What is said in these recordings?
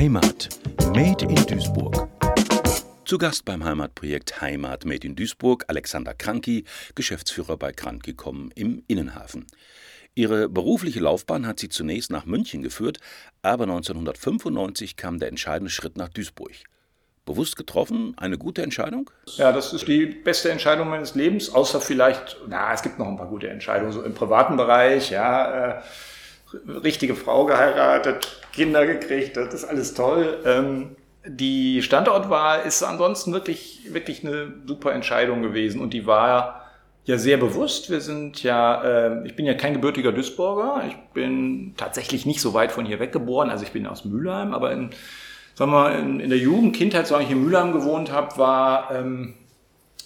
Heimat. Made in Duisburg. Zu Gast beim Heimatprojekt Heimat Made in Duisburg Alexander Kranki, Geschäftsführer bei Kranki.com im Innenhafen. Ihre berufliche Laufbahn hat sie zunächst nach München geführt, aber 1995 kam der entscheidende Schritt nach Duisburg. Bewusst getroffen, eine gute Entscheidung? Ja, das ist die beste Entscheidung meines Lebens, außer vielleicht, na, es gibt noch ein paar gute Entscheidungen, so im privaten Bereich, ja, äh, richtige Frau geheiratet, Kinder gekriegt, das ist alles toll. Ähm, die Standortwahl ist ansonsten wirklich, wirklich eine super Entscheidung gewesen und die war ja sehr bewusst. Wir sind ja, äh, ich bin ja kein gebürtiger Duisburger, ich bin tatsächlich nicht so weit von hier weggeboren, also ich bin aus Mülheim, aber in, sagen wir in, in der Jugend, Kindheit, solange ich in Mülheim gewohnt habe, war ähm,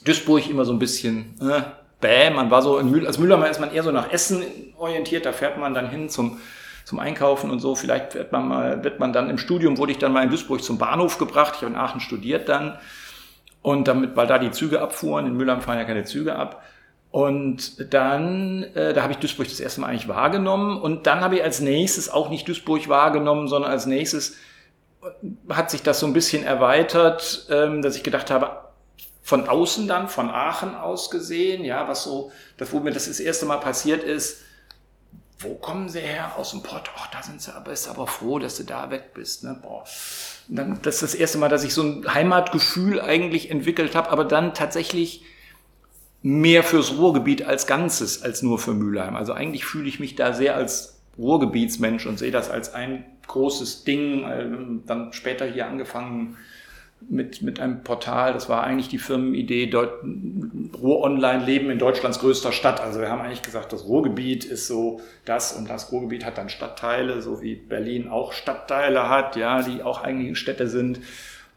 Duisburg immer so ein bisschen, äh, bäh, man war so in Mühl, als Mülheimer ist man eher so nach Essen orientiert, da fährt man dann hin zum zum Einkaufen und so. Vielleicht wird man mal, wird man dann im Studium, wurde ich dann mal in Duisburg zum Bahnhof gebracht. Ich habe in Aachen studiert dann. Und damit, weil da die Züge abfuhren, in Mülheim fahren ja keine Züge ab. Und dann, äh, da habe ich Duisburg das erste Mal eigentlich wahrgenommen. Und dann habe ich als nächstes auch nicht Duisburg wahrgenommen, sondern als nächstes hat sich das so ein bisschen erweitert, ähm, dass ich gedacht habe, von außen dann, von Aachen aus gesehen, ja, was so, das, wo mir das das erste Mal passiert ist, wo kommen sie her? Aus dem Pott. Ach, da sind sie aber, ist aber froh, dass du da weg bist. Ne? Boah. Dann, das ist das erste Mal, dass ich so ein Heimatgefühl eigentlich entwickelt habe, aber dann tatsächlich mehr fürs Ruhrgebiet als Ganzes, als nur für Mülheim. Also eigentlich fühle ich mich da sehr als Ruhrgebietsmensch und sehe das als ein großes Ding. Ähm, dann später hier angefangen, mit, mit einem Portal. Das war eigentlich die Firmenidee, Ruhr Online Leben in Deutschlands größter Stadt. Also wir haben eigentlich gesagt, das Ruhrgebiet ist so das und das Ruhrgebiet hat dann Stadtteile, so wie Berlin auch Stadtteile hat, ja, die auch eigentliche Städte sind.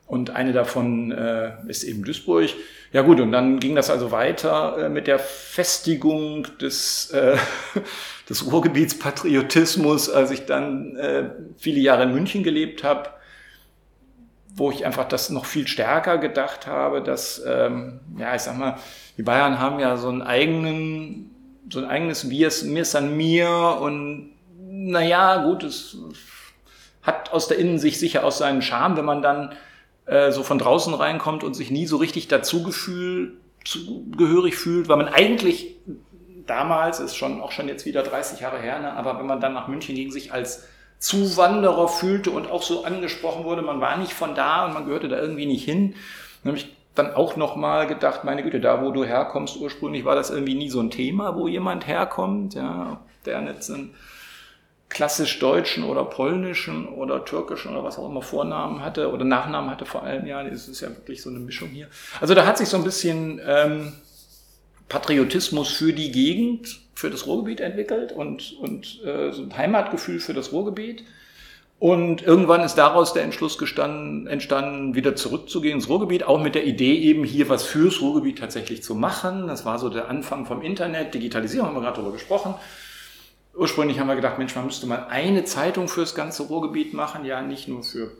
Und eine davon äh, ist eben Duisburg. Ja gut, und dann ging das also weiter äh, mit der Festigung des, äh, des Ruhrgebietspatriotismus, als ich dann äh, viele Jahre in München gelebt habe wo ich einfach das noch viel stärker gedacht habe, dass, ähm, ja, ich sag mal, die Bayern haben ja so einen eigenen, so ein eigenes Wir, ist an mir und naja, gut, es hat aus der Innensicht sicher auch seinen Charme, wenn man dann äh, so von draußen reinkommt und sich nie so richtig dazugefühl, zugehörig fühlt, weil man eigentlich damals, ist schon auch schon jetzt wieder 30 Jahre her, ne, aber wenn man dann nach München ging, sich als Zuwanderer fühlte und auch so angesprochen wurde, man war nicht von da und man gehörte da irgendwie nicht hin. Dann habe ich dann auch nochmal gedacht, meine Güte, da wo du herkommst, ursprünglich war das irgendwie nie so ein Thema, wo jemand herkommt, ja, der jetzt einen klassisch deutschen oder polnischen oder türkischen oder was auch immer Vornamen hatte oder Nachnamen hatte vor allem, ja, das ist ja wirklich so eine Mischung hier. Also da hat sich so ein bisschen ähm, Patriotismus für die Gegend für das Ruhrgebiet entwickelt und, und äh, so ein Heimatgefühl für das Ruhrgebiet. Und irgendwann ist daraus der Entschluss gestanden, entstanden, wieder zurückzugehen ins Ruhrgebiet, auch mit der Idee eben hier was fürs Ruhrgebiet tatsächlich zu machen. Das war so der Anfang vom Internet, Digitalisierung haben wir gerade darüber gesprochen. Ursprünglich haben wir gedacht, Mensch, man müsste mal eine Zeitung fürs ganze Ruhrgebiet machen, ja nicht nur für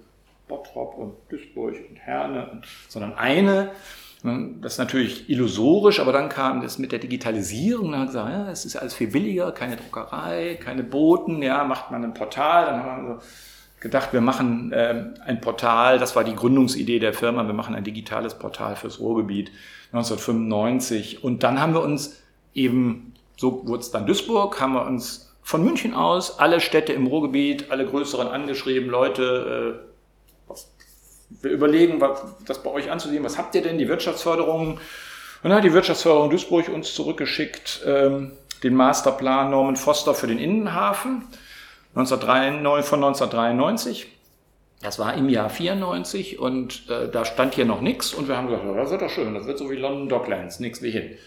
Bottrop und Duisburg und Herne, sondern eine. Ne, das ist natürlich illusorisch, aber dann kam das mit der Digitalisierung, dann haben gesagt, ja, es ist alles viel billiger, keine Druckerei, keine Boten, ja, macht man ein Portal, dann haben wir gedacht, wir machen äh, ein Portal, das war die Gründungsidee der Firma, wir machen ein digitales Portal fürs Ruhrgebiet 1995 und dann haben wir uns eben, so wurde es dann Duisburg, haben wir uns von München aus alle Städte im Ruhrgebiet, alle größeren angeschrieben, Leute, äh, wir überlegen, was, das bei euch anzusehen. Was habt ihr denn? Die Wirtschaftsförderung. Und dann hat die Wirtschaftsförderung Duisburg uns zurückgeschickt, ähm, den Masterplan Norman Foster für den Innenhafen 1993, von 1993. Das war im Jahr 94 und äh, da stand hier noch nichts und wir haben gesagt, das wird doch schön, das wird so wie London Docklands, nichts wie hin.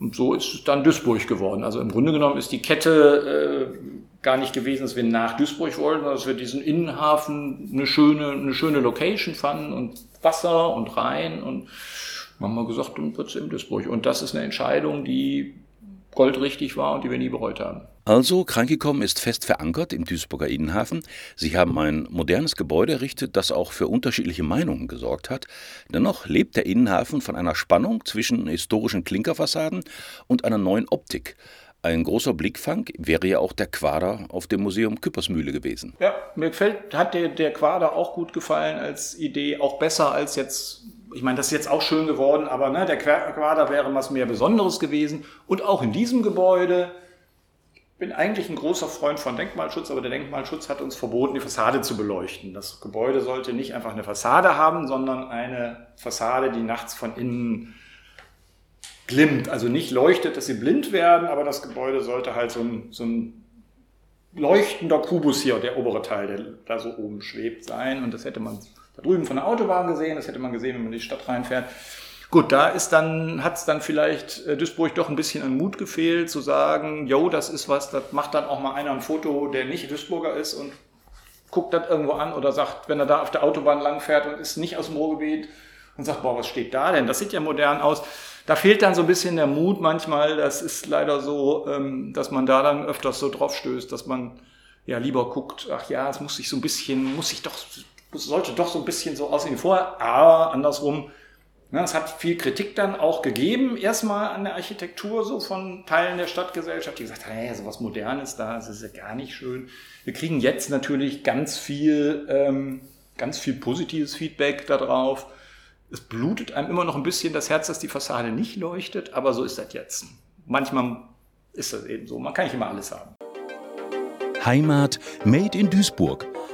Und so ist es dann Duisburg geworden. Also im Grunde genommen ist die Kette äh, gar nicht gewesen, dass wir nach Duisburg wollten, sondern dass wir diesen Innenhafen eine schöne, eine schöne Location fanden und Wasser und Rhein und haben wir gesagt, dann wird es in Duisburg. Und das ist eine Entscheidung, die goldrichtig war und die wir nie bereut haben. Also, Krankikom ist fest verankert im Duisburger Innenhafen. Sie haben ein modernes Gebäude errichtet, das auch für unterschiedliche Meinungen gesorgt hat. Dennoch lebt der Innenhafen von einer Spannung zwischen historischen Klinkerfassaden und einer neuen Optik. Ein großer Blickfang wäre ja auch der Quader auf dem Museum Küppersmühle gewesen. Ja, mir gefällt, hat der, der Quader auch gut gefallen als Idee, auch besser als jetzt, ich meine, das ist jetzt auch schön geworden, aber ne, der Quader wäre was mehr Besonderes gewesen. Und auch in diesem Gebäude, ich bin eigentlich ein großer Freund von Denkmalschutz, aber der Denkmalschutz hat uns verboten, die Fassade zu beleuchten. Das Gebäude sollte nicht einfach eine Fassade haben, sondern eine Fassade, die nachts von innen glimmt. Also nicht leuchtet, dass sie blind werden, aber das Gebäude sollte halt so ein, so ein leuchtender Kubus hier, der obere Teil, der da so oben schwebt, sein. Und das hätte man da drüben von der Autobahn gesehen, das hätte man gesehen, wenn man in die Stadt reinfährt. Gut, da ist dann, hat es dann vielleicht äh, Duisburg doch ein bisschen an Mut gefehlt, zu sagen, jo, das ist was, das macht dann auch mal einer ein Foto, der nicht Duisburger ist und guckt das irgendwo an oder sagt, wenn er da auf der Autobahn langfährt und ist nicht aus dem Ruhrgebiet und sagt, boah, was steht da denn? Das sieht ja modern aus da fehlt dann so ein bisschen der Mut manchmal. Das ist leider so, ähm, dass man da dann öfters so drauf stößt, dass man ja lieber guckt, ach ja, es muss sich so ein bisschen, muss sich doch, sollte doch so ein bisschen so aussehen wie vorher. Aber andersrum, ne, es hat viel Kritik dann auch gegeben, erstmal an der Architektur, so von Teilen der Stadtgesellschaft, die gesagt haben, hey, so was Modernes da, das ist ja gar nicht schön. Wir kriegen jetzt natürlich ganz viel, ähm, ganz viel positives Feedback darauf es blutet einem immer noch ein bisschen das Herz, dass die Fassade nicht leuchtet, aber so ist das jetzt. Manchmal ist das eben so. Man kann nicht immer alles haben. Heimat Made in Duisburg,